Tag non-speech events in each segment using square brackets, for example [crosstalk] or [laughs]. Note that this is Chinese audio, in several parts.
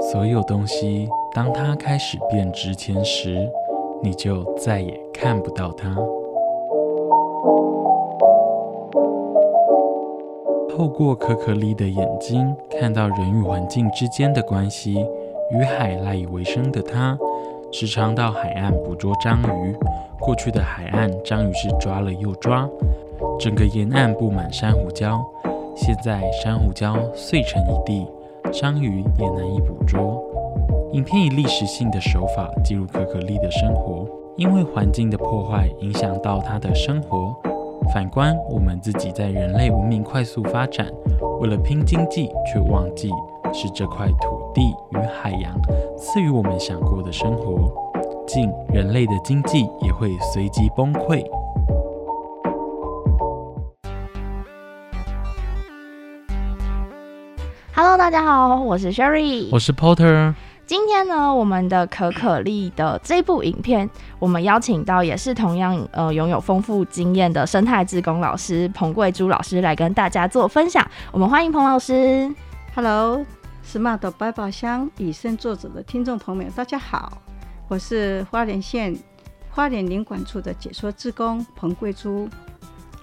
所有东西，当它开始变值钱时，你就再也看不到它。透过可可丽的眼睛，看到人与环境之间的关系，与海赖以为生的它。时常到海岸捕捉章鱼。过去的海岸，章鱼是抓了又抓，整个沿岸布满珊瑚礁。现在珊瑚礁碎成一地，章鱼也难以捕捉。影片以历史性的手法记录可可丽的生活，因为环境的破坏影响到它的生活。反观我们自己，在人类文明快速发展，为了拼经济，却忘记。是这块土地与海洋赐予我们想过的生活，竟人类的经济也会随即崩溃。Hello，大家好，我是 Sherry，我是 Porter。今天呢，我们的可可丽的这部影片，我们邀请到也是同样呃拥有丰富经验的生态志工老师彭桂珠老师来跟大家做分享。我们欢迎彭老师。Hello。Smart 百宝箱以身作则的听众朋友们，大家好，我是花莲县花莲领馆处的解说志工彭桂珠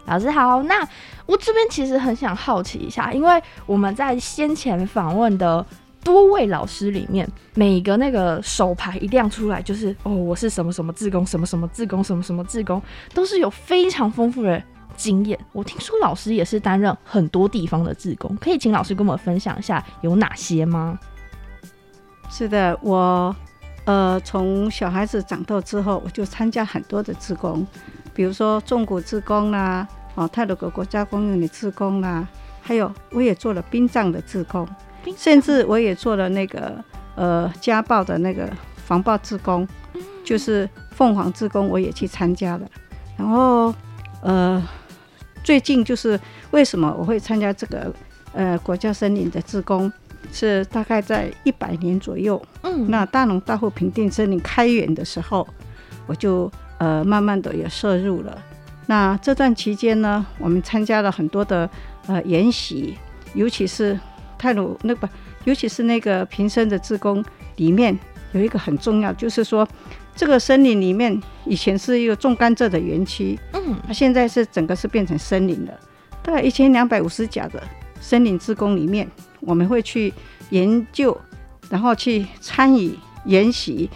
老师好。那我这边其实很想好奇一下，因为我们在先前访问的多位老师里面，每个那个手牌一亮出来，就是哦，我是什么什么志工，什么什么志工，什么什么志工，都是有非常丰富的。经验，我听说老师也是担任很多地方的志工，可以请老师跟我们分享一下有哪些吗？是的，我呃从小孩子长大之后，我就参加很多的志工，比如说种谷志工啦，哦泰鲁格国家公园的志工啦，还有我也做了殡葬的志工，甚至我也做了那个呃家暴的那个防暴志工，就是凤凰志工，我也去参加了，然后呃。最近就是为什么我会参加这个呃国家森林的志工，是大概在一百年左右。嗯，那大农大户平定森林开园的时候，我就呃慢慢的也摄入了。那这段期间呢，我们参加了很多的呃研习，尤其是泰鲁那个，尤其是那个平生的自工里面有一个很重要，就是说。这个森林里面以前是一个种甘蔗的园区，嗯，它现在是整个是变成森林了。大概一千两百五十甲的森林职工里面，我们会去研究，然后去参与研习。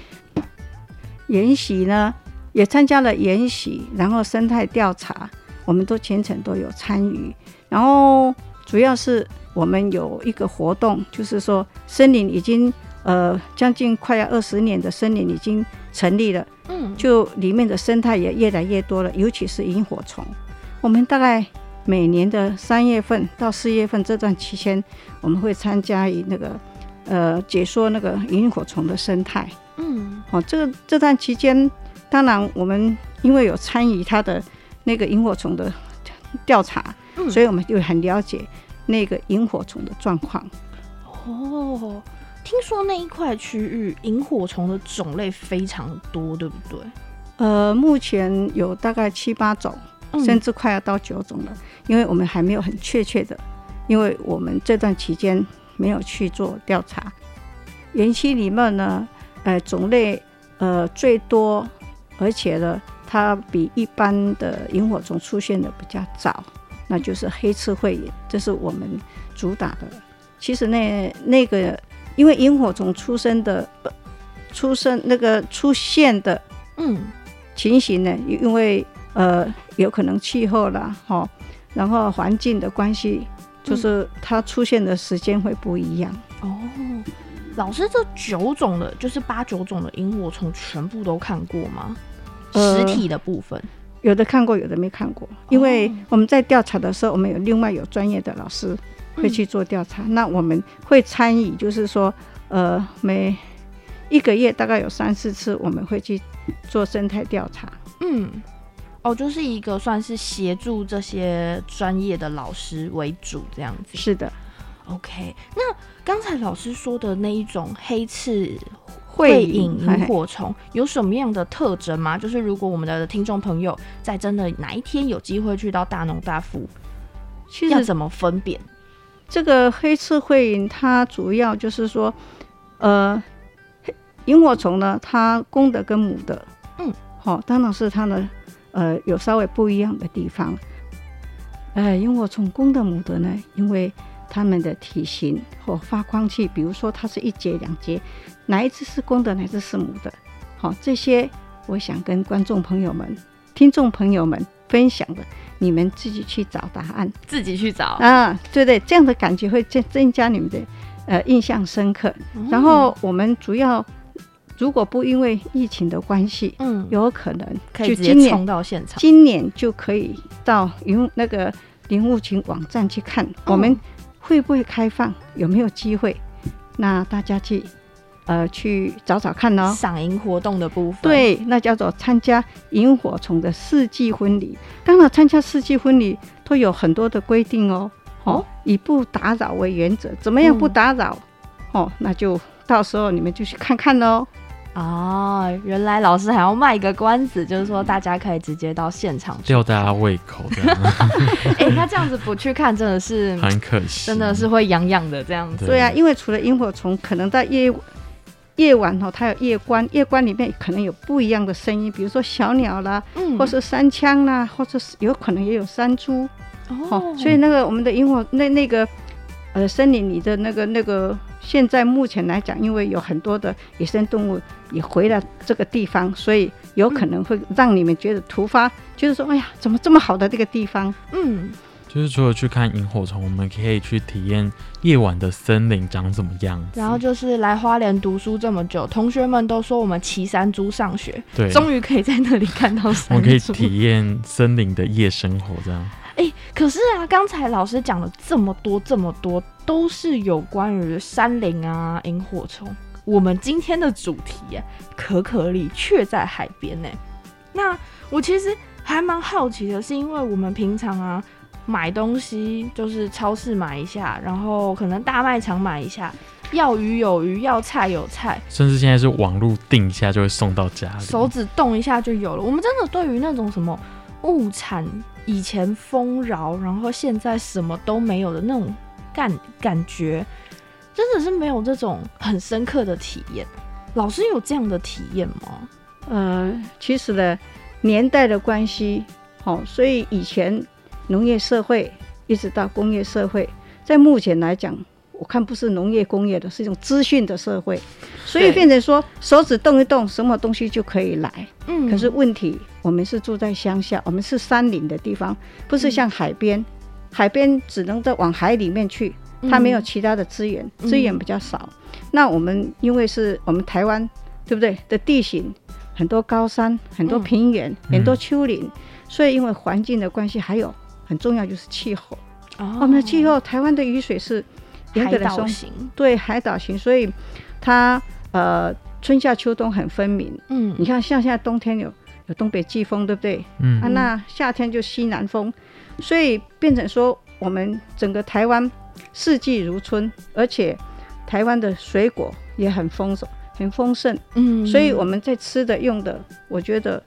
研习呢，也参加了研习，然后生态调查，我们都全程都有参与。然后主要是我们有一个活动，就是说森林已经呃将近快要二十年的森林已经。成立了，嗯，就里面的生态也越来越多了，尤其是萤火虫。我们大概每年的三月份到四月份这段期间，我们会参加以那个呃解说那个萤火虫的生态。嗯，哦，这个这段期间，当然我们因为有参与它的那个萤火虫的调查，所以我们就很了解那个萤火虫的状况。哦。听说那一块区域萤火虫的种类非常多，对不对？呃，目前有大概七八种，甚至快要到九种了。因为我们还没有很确切的，因为我们这段期间没有去做调查。园区里面呢，呃，种类呃最多，而且呢，它比一般的萤火虫出现的比较早，那就是黑刺喙眼，这是我们主打的。其实那那个。因为萤火虫出生的、出生那个出现的，嗯，情形呢，因为呃，有可能气候啦，哈，然后环境的关系，就是它出现的时间会不一样。哦，老师，这九种的，就是八九种的萤火虫，全部都看过吗？呃实体的部分，有的看过，有的没看过。因为我们在调查的时候，我们有另外有专业的老师会去做调查，那我们会参与，就是说，呃，每一个月大概有三四次，我们会去做生态调查。嗯，哦，就是一个算是协助这些专业的老师为主这样子。是的，OK，那刚才老师说的那一种黑刺会会引引萤火虫有什么样的特征吗？就是如果我们的听众朋友在真的哪一天有机会去到大农大富，其实要怎么分辨？这个黑刺会影它主要就是说，呃，萤火虫呢，它公的跟母的，嗯，好、当然是它的呃有稍微不一样的地方。呃，萤火虫公的母的呢，因为它们的体型或发光器，比如说它是一节两节，哪一只是公的，哪一只是母的，好、这些我想跟观众朋友们、听众朋友们分享的，你们自己去找答案。自己去找。啊，对对，这样的感觉会增增加你们的呃印象深刻。然后我们主要如果不因为疫情的关系，嗯，有可能可以直就今年接冲到现场。今年就可以到云那个林务群网站去看，我们会不会开放，有没有机会？那大家去呃去找找看哦。赏萤活动的部分，，对，那叫做参加萤火虫的四季婚礼。当然，参加四季婚礼都有很多的规定哦。哦哦，以不打扰为原则，怎么样不嗯打扰？哦，那就到时候你们就去看看喽。哦，原来老师还要卖个关子，就是说大家可以直接到现场。吊大家胃口，这样 [laughs] 哎、那这样子不去看，真的是很可惜。真的是会痒痒的这样子。对对啊，因为除了萤火虫，可能在夜夜晚哦，它有夜观，夜观里面可能有不一样的声音，比如说小鸟啦，嗯或是山枪啦，或者是有可能也有山猪。哦哦，所以那个我们的萤火那那个呃森林里的那个那个，现在目前来讲，因为有很多的野生动物也回了这个地方，所以有可能会让你们觉得突发，就是说，哎呀，怎么这么好的这个地方？嗯，就是除了去看萤火虫，我们可以去体验夜晚的森林长怎么样。然后就是来花莲读书这么久，同学们都说我们骑山猪上学，对，终于可以在那里看到我山猪。们可以体验森林的夜生活，这样。哎、可是啊，刚才老师讲了这么多这么多，都是有关于山林啊、萤火虫。我们今天的主题啊，可可里却在海边呢。那我其实还蛮好奇的，是因为我们平常啊买东西就是超市买一下，然后可能大卖场买一下，要鱼有鱼，要菜有菜，甚至现在是网络订一下就会送到家里。手指动一下就有了。我们真的对于那种什么物产以前丰饶，然后现在什么都没有的那种感感觉，真的是没有这种很深刻的体验。老师有这样的体验吗？呃，其实呢，年代的关系，好、所以以前农业社会一直到工业社会，在目前来讲，我看不是农业工业的，是一种资讯的社会，所以变成说手指动一动，什么东西就可以来。嗯可是问题，我们是住在乡下，我们是山林的地方，不是像海边，海边只能在往海里面去，它没有其他的资源，嗯资源比较少。那我们因为是我们台湾，对不对的地形，很多高山，很多嗯平原，嗯很多丘陵，所以因为环境的关系，还有很重要就是气候。哦我们的气候，台湾的雨水是严海格的说，岛型，对海岛型，所以它呃春夏秋冬很分明。嗯你看，像现在冬天有有东北季风，对不对？嗯啊，那夏天就西南风，所以变成说我们整个台湾四季如春，而且台湾的水果也很丰收、很丰盛，嗯所以我们在吃的用的，我觉得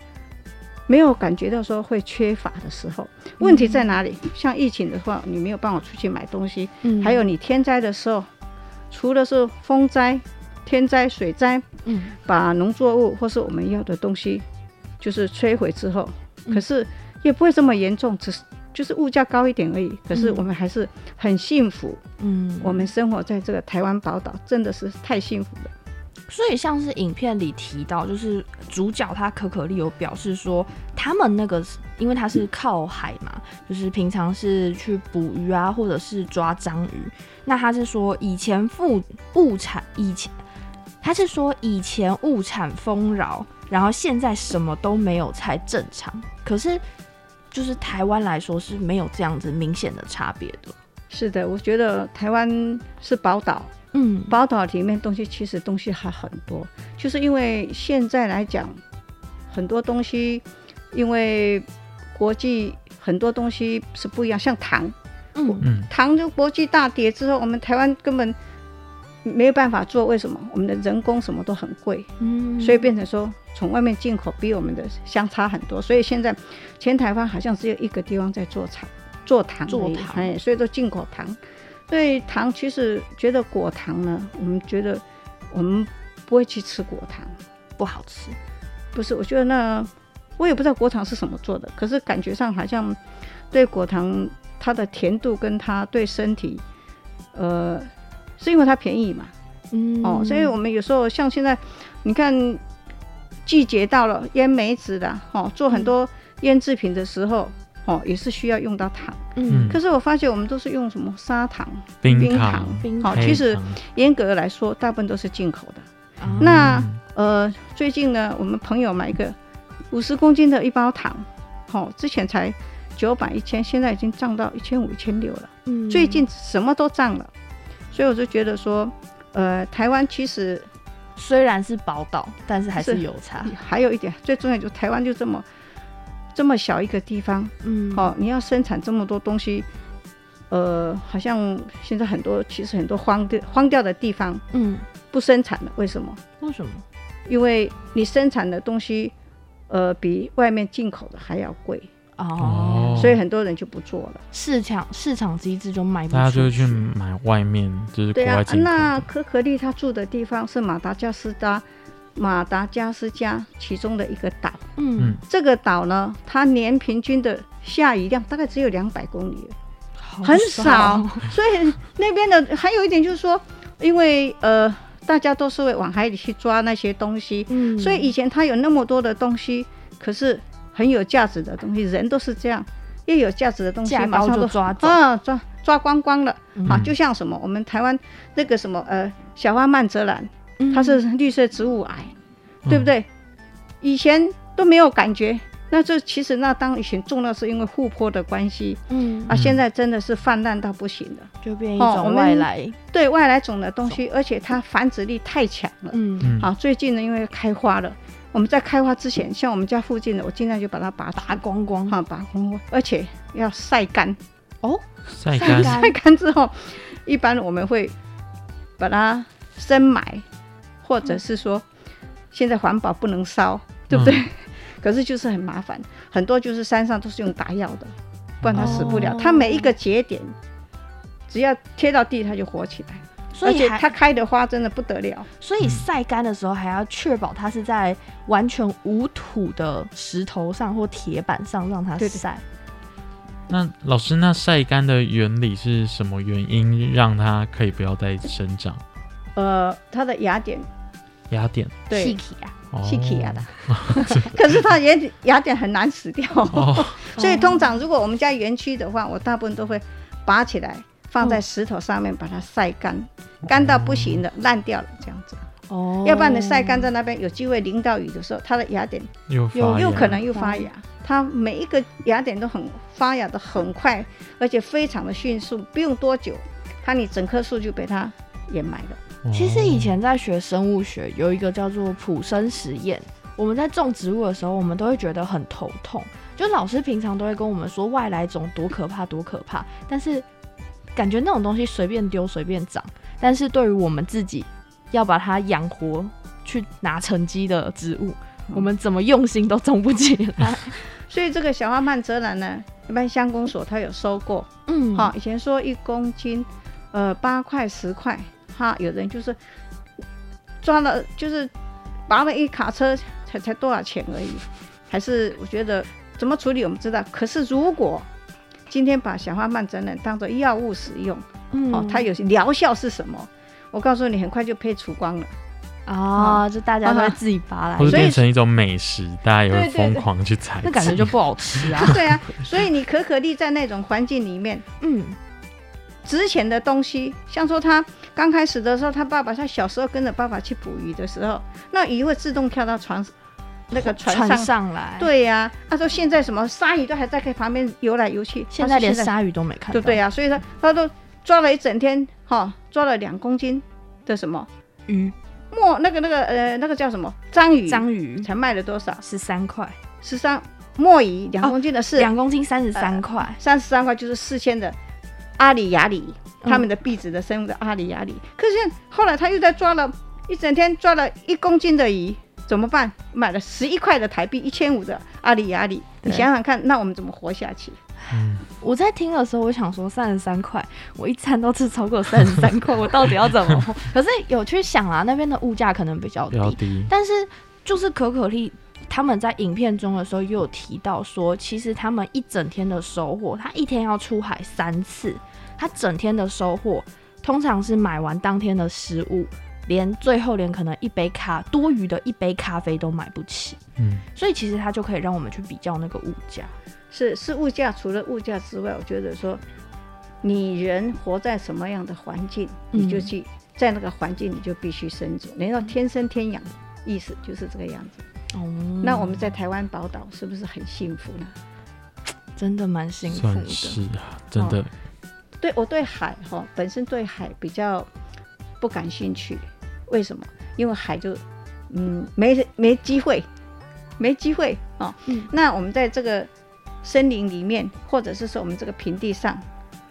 没有感觉到说会缺乏的时候。问题在哪里？像疫情的话，你没有办法出去买东西，嗯还有你天灾的时候，除了是风灾、天灾、水灾，嗯把农作物或是我们要的东西就是摧毁之后，嗯可是也不会这么严重，只是就是物价高一点而已。可是嗯我们还是很幸福，嗯我们生活在这个台湾宝岛，真的是太幸福了。所以像是影片里提到，就是主角他可可丽有表示说，他们那个是因为他是靠海嘛，就是平常是去捕鱼啊，或者是抓章鱼。那他是说以前物物产以前他是说以前物产丰饶，然后现在什么都没有才正常。可是就是台湾来说是没有这样子明显的差别的。是的，我觉得台湾是宝岛，嗯，宝岛里面东西其实东西还很多，就是因为现在来讲，很多东西因为国际很多东西是不一样，像糖，嗯。嗯。糖就国际大跌之后，我们台湾根本没有办法做，为什么？我们的人工什么都很贵，嗯，所以变成说从外面进口比我们的相差很多，所以现在前台湾好像只有一个地方在做糖，做糖，做糖哎，所以都进口糖。所以糖其实觉得果糖呢，我们觉得我们不会去吃果糖，不好吃。不是，我觉得那我也不知道果糖是什么做的，可是感觉上好像对果糖它的甜度跟它对身体，呃，是因为它便宜嘛，嗯。哦，所以我们有时候像现在，你看季节到了，腌梅子的，哦，做很多腌制品的时候，哦，也是需要用到糖。嗯。可是我发现我们都是用什么砂糖、冰冰糖、冰好，哦其实严格来说，大部分都是进口的。啊那嗯呃，最近呢，我们朋友买一个五十公斤的一包糖，哦，之前才九百一千，现在已经涨到一千五、一千六了。嗯。最近什么都涨了，所以我就觉得说，呃，台湾其实虽然是宝岛，但是还是是有差。还有一点最重要，就是台湾就这么这么小一个地方，嗯，哦，你要生产这么多东西，呃，好像现在很多其实很多荒掉荒掉的地方嗯，不生产了，为什么？为什么？因为你生产的东西，呃，比外面进口的还要贵，哦，所以很多人就不做了。市场市场机制就卖不出去大家就会去。买外面就是国对啊外，进口。那可可利他住的地方是马达加斯加，马达加斯加其中的一个岛。嗯，这个岛呢，它年平均的下雨量大概只有两百公里，很少，所以那边的还有一点就是说，因为呃，大家都是会往海里去抓那些东西，嗯，所以以前它有那么多的东西，可是很有价值的东西，人都是这样，越有价值的东西马上都就抓走。啊抓抓光光了啊，嗯就像什么我们台湾那个什么呃小花曼泽兰，嗯它是绿色植物癌，嗯对不对？以前都没有感觉。那这其实那当以前种的是因为护坡的关系嗯啊，嗯现在真的是泛滥到不行了。就变一种外来。对外来种的东西，而且它繁殖力太强了。嗯，嗯，好，最近呢，因为开花了，我们在开花之前，像我们家附近的，我尽量就把它拔拔光光。哈拔光光，而且要晒干。哦，晒干，晒干之后，一般我们会把它深埋，或者是说，现在环保不能烧，对不对？[laughs] 可是就是很麻烦，很多就是山上都是用打药的，不然它死不了。哦它每一个节点，只要贴到地，它就活起来。而且所以它开的花真的不得了。所以晒干的时候还要确保它是在完全无土的石头上或铁板上让它晒。那老师，那晒干的原理是什么原因让它可以不要再生长？呃，它的芽点，芽点，对。细体啊，哦。细体啊的，[laughs] 可是它雅典雅典很难死掉，哦，[laughs] 所以通常如果我们家园区的话，我大部分都会拔起来放在石头上面把它晒干，干到不行了，烂掉了这样子。哦要不然你晒干在那边，有机会淋到雨的时候，它的芽点又发芽有有可能又发芽。它每一个芽点都很发芽的很快，而且非常的迅速，不用多久，它你整棵树就被它掩埋了。哦其实以前在学生物学，有一个叫做普生实验。我们在种植物的时候，我们都会觉得很头痛。就老师平常都会跟我们说外来种多可怕多可怕，但是感觉那种东西随便丢随便长，但是对于我们自己要把它养活去拿成绩的植物，我们怎么用心都种不起来。[laughs] 所以这个小花曼泽兰呢，一般乡公所它有收过，嗯，好、以前说一公斤，呃，八块十块，哈，有人就是抓了，就是拔了一卡车，才才多少钱而已，还是我觉得怎么处理我们知道，可是如果今天把小花曼泽兰当做药物使用，嗯哦，它有疗效是什么？我告诉你，很快就被除光了。啊，就大家都会自己拔来或，者所以变成一种美食，大家也会疯狂去采那感觉就不好吃啊。[laughs] 对啊，所以你可可粒在那种环境里面，[laughs] 嗯，值钱的东西，像说他刚开始的时候，他爸爸他小时候跟着爸爸去捕鱼的时候，那鱼会自动跳到船那个船船上。上来，，对呀、他说现在什么鲨鱼都还在旁边游来游去，现在连鲨鱼都没看到，对不对呀、所以他他都抓了一整天，哈、抓了两公斤的什么？鱼。墨那个那个呃那个叫什么？章鱼，章鱼。才卖了多少？十三块，十三墨鱼两公斤的是两公斤三十三块，三十三块，就是四千的阿里雅里，嗯。他们的币值的生物的阿里雅里。可是后来他又在抓了一整天，抓了一公斤的鱼，怎么办？买了十一块的台币，一千五的阿里阿里。你想想看，那我们怎么活下去？我在听的时候，我想说三十三块，我一餐都吃超过三十三块，[laughs] 我到底要怎么活？可是有去想啊，那边的物价可能比较低，但是就是可可丽他们在影片中的时候又有提到说，其实他们一整天的收获，他一天要出海三次，他整天的收获通常是买完当天的食物，连最后连可能一杯咖多余的一杯咖啡都买不起，嗯，所以其实它就可以让我们去比较那个物价。是是物价，除了物价之外，我觉得说，你人活在什么样的环境，嗯你就去在那个环境，你就必须生存。人要天生天养，意思就是这个样子。哦，那我们在台湾宝岛是不是很幸福呢？[tsk] 真的蛮幸福的。是啊，真的，对我对海哈、本身对海比较不感兴趣，为什么？因为海就嗯没没机会，没机会哦。嗯那我们在这个森林里面，或者是说我们这个平地上，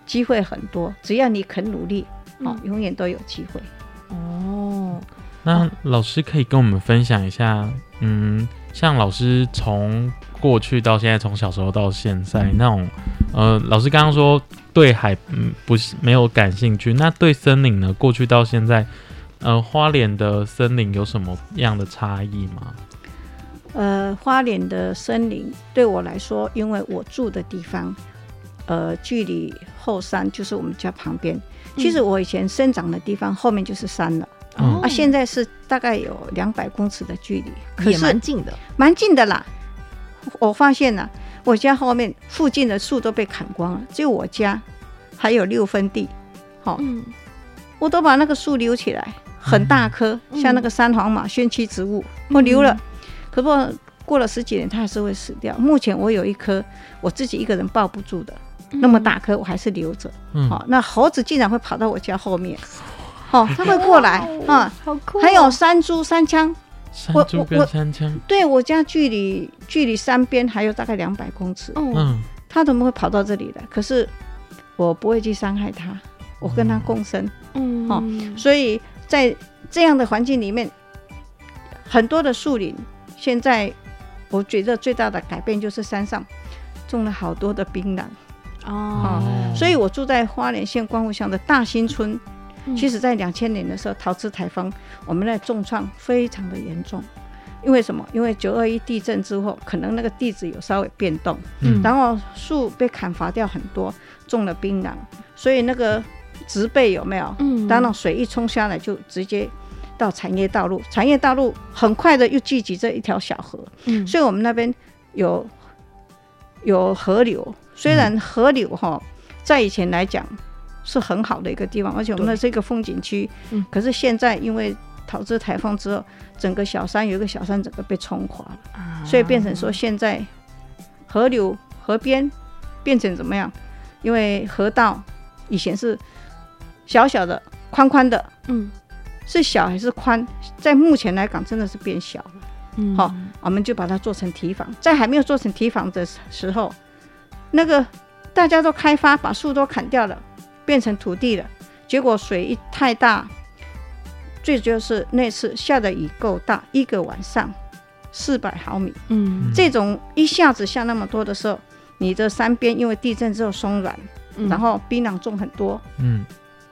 机会很多，只要你肯努力，哦，嗯永远都有机会。哦，那老师可以跟我们分享一下，嗯，像老师从过去到现在，从小时候到现在那种，呃，老师刚刚说对海嗯不是没有感兴趣，那对森林呢？过去到现在，呃，花莲的森林有什么样的差异吗？呃，花莲的森林对我来说，因为我住的地方，呃，距离后山就是我们家旁边。其实我以前生长的地方后面就是山了、嗯啊，现在是大概有两百公尺的距离，可也是蛮近的。蛮近的啦。我发现了，我家后面附近的树都被砍光了，只有我家还有六分地，好、嗯，我都把那个树留起来，很大棵，嗯像那个三黄马宣期植物，我留了。可不过了十几年，它还是会死掉。目前我有一棵我自己一个人抱不住的，那么大棵，我还是留着。嗯，好、那猴子竟然会跑到我家后面，[laughs] 哦，它会过来啊、好。还有山猪、山枪，山猪我我跟山枪，对我家距离距离山边还有大概两百公尺，它怎么会跑到这里来？可是我不会去伤害它，我跟它共生。嗯，哦所以在这样的环境里面，很多的树林，现在我觉得最大的改变就是山上种了好多的槟榔。哦，所以我住在花莲县光复乡的大新村。嗯其实，在两千年的时候，桃枝台风，我们那重创非常的严重。因为什么？因为九二一地震之后，可能那个地址有稍微变动，嗯然后树被砍伐掉很多，种了槟榔，所以那个植被有没有？嗯。当然水一冲下来，就直接到产业道路，产业道路很快的又聚集这一条小河，嗯。所以我们那边有有河流，虽然河流哈在以前来讲是很好的一个地方，而且我们那是一个风景区，嗯。可是现在因为桃枝台风之后，整个小山有一个小山整个被冲垮了，啊。所以变成说现在河流河边变成怎么样？因为河道以前是小小的、宽宽的，嗯是小还是宽？在目前来讲，真的是变小了。嗯好我们就把它做成堤防。在还没有做成堤防的时候，那个大家都开发，把树都砍掉了，变成土地了。结果水一太大，最主要是那次下的雨够大，一个晚上四百毫米，嗯这种一下子下那么多的时候，你的山边因为地震之后松软，嗯然后槟榔种很多，嗯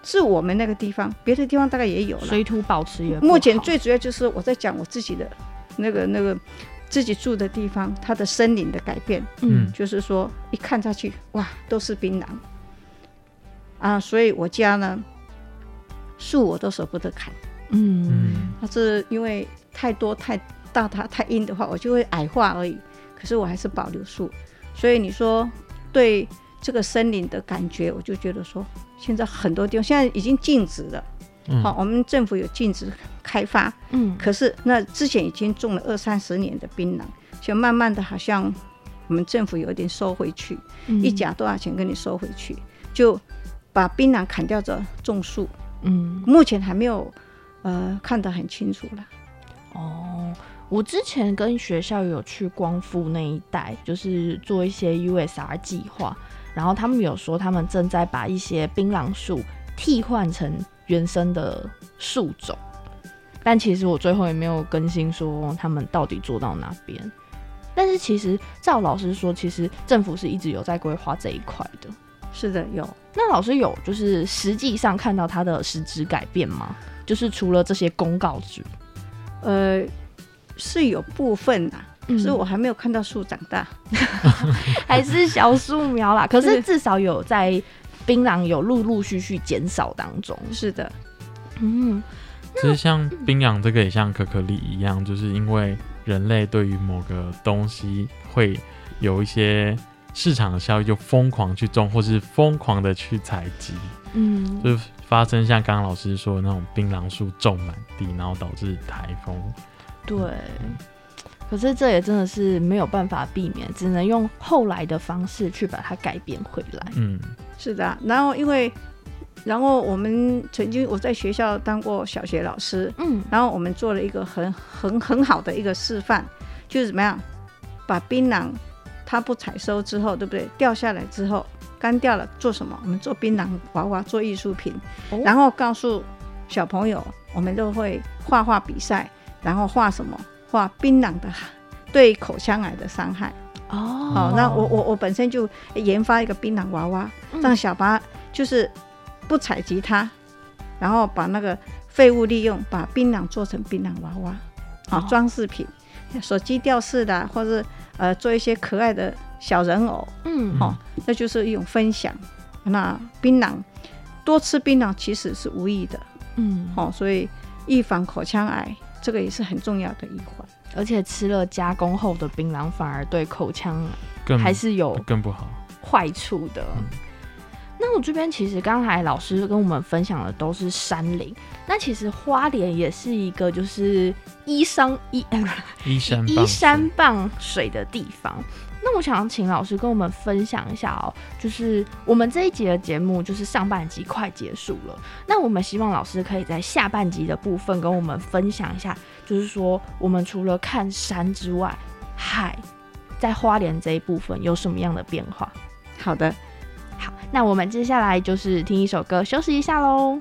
是我们那个地方，别的地方大概也有了。水土保持也目前最主要就是我在讲我自己的那个那个自己住的地方，它的森林的改变，嗯。就是说一看下去，哇，都是槟榔。啊，所以我家呢树我都舍不得砍，嗯。嗯它是因为太多太大它太阴的话，我就会矮化而已。可是我还是保留树，所以你说对这个森林的感觉，我就觉得说，现在很多地方现在已经禁止了。嗯。好、我们政府有禁止开发，嗯。可是那之前已经种了二三十年的槟榔，就慢慢的好像我们政府有一点收回去，嗯。一甲多少钱给你收回去，就把槟榔砍掉着种树，嗯。目前还没有呃看得很清楚了。哦，我之前跟学校有去光复那一带，就是做一些 USR 计划，然后他们有说他们正在把一些槟榔树替换成原生的树种，但其实我最后也没有更新说他们到底做到哪边。但是其实赵老师说，其实政府是一直有在规划这一块的。是的，有那老师有就是实际上看到它的实质改变吗？就是除了这些公告之，呃是有部分呐、可嗯是我还没有看到树长大。[laughs] 还是小树苗啦。可是至少有在槟榔有陆陆续续减少当中。是的，嗯，其实像槟榔这个也像可可粒一样，就是因为人类对于某个东西会有一些市场的效益，就疯狂去种，或是疯狂的去采集，嗯，就发生像刚刚老师说的那种槟榔树种满地，然后导致台风。对。可是这也真的是没有办法避免，只能用后来的方式去把它改变回来。嗯是的啊。然后因为，然后我们曾经我在学校当过小学老师，嗯然后我们做了一个很很很好的一个示范，就是怎么样把槟榔它不采收之后，对不对？掉下来之后干掉了，做什么？我们做槟榔娃娃，做艺术品，哦然后告诉小朋友，我们都会画画比赛，然后画什么？画槟榔的对口腔癌的伤害。哦。哦，那我我我本身就研发一个槟榔娃娃，嗯。让小巴就是不采集它，然后把那个废物利用，把槟榔做成槟榔娃娃，好、哦装饰品，手机吊饰的啊，或是呃做一些可爱的小人偶，嗯。哦那就是一种分享。那槟榔多吃槟榔其实是无益的，嗯，哦，所以预防口腔癌这个也是很重要的一环。而且吃了加工后的槟榔，反而对口腔还是有更不好。坏处的。那我这边其实刚才老师跟我们分享的都是山林，那其实花莲也是一个就是依山依 [laughs] 依山依傍山傍水的地方。那我想请老师跟我们分享一下哦，就是我们这一集的节目就是上半集快结束了，那我们希望老师可以在下半集的部分跟我们分享一下，就是说我们除了看山之外，海在花莲这一部分有什么样的变化？好的，好，那我们接下来就是听一首歌休息一下喽。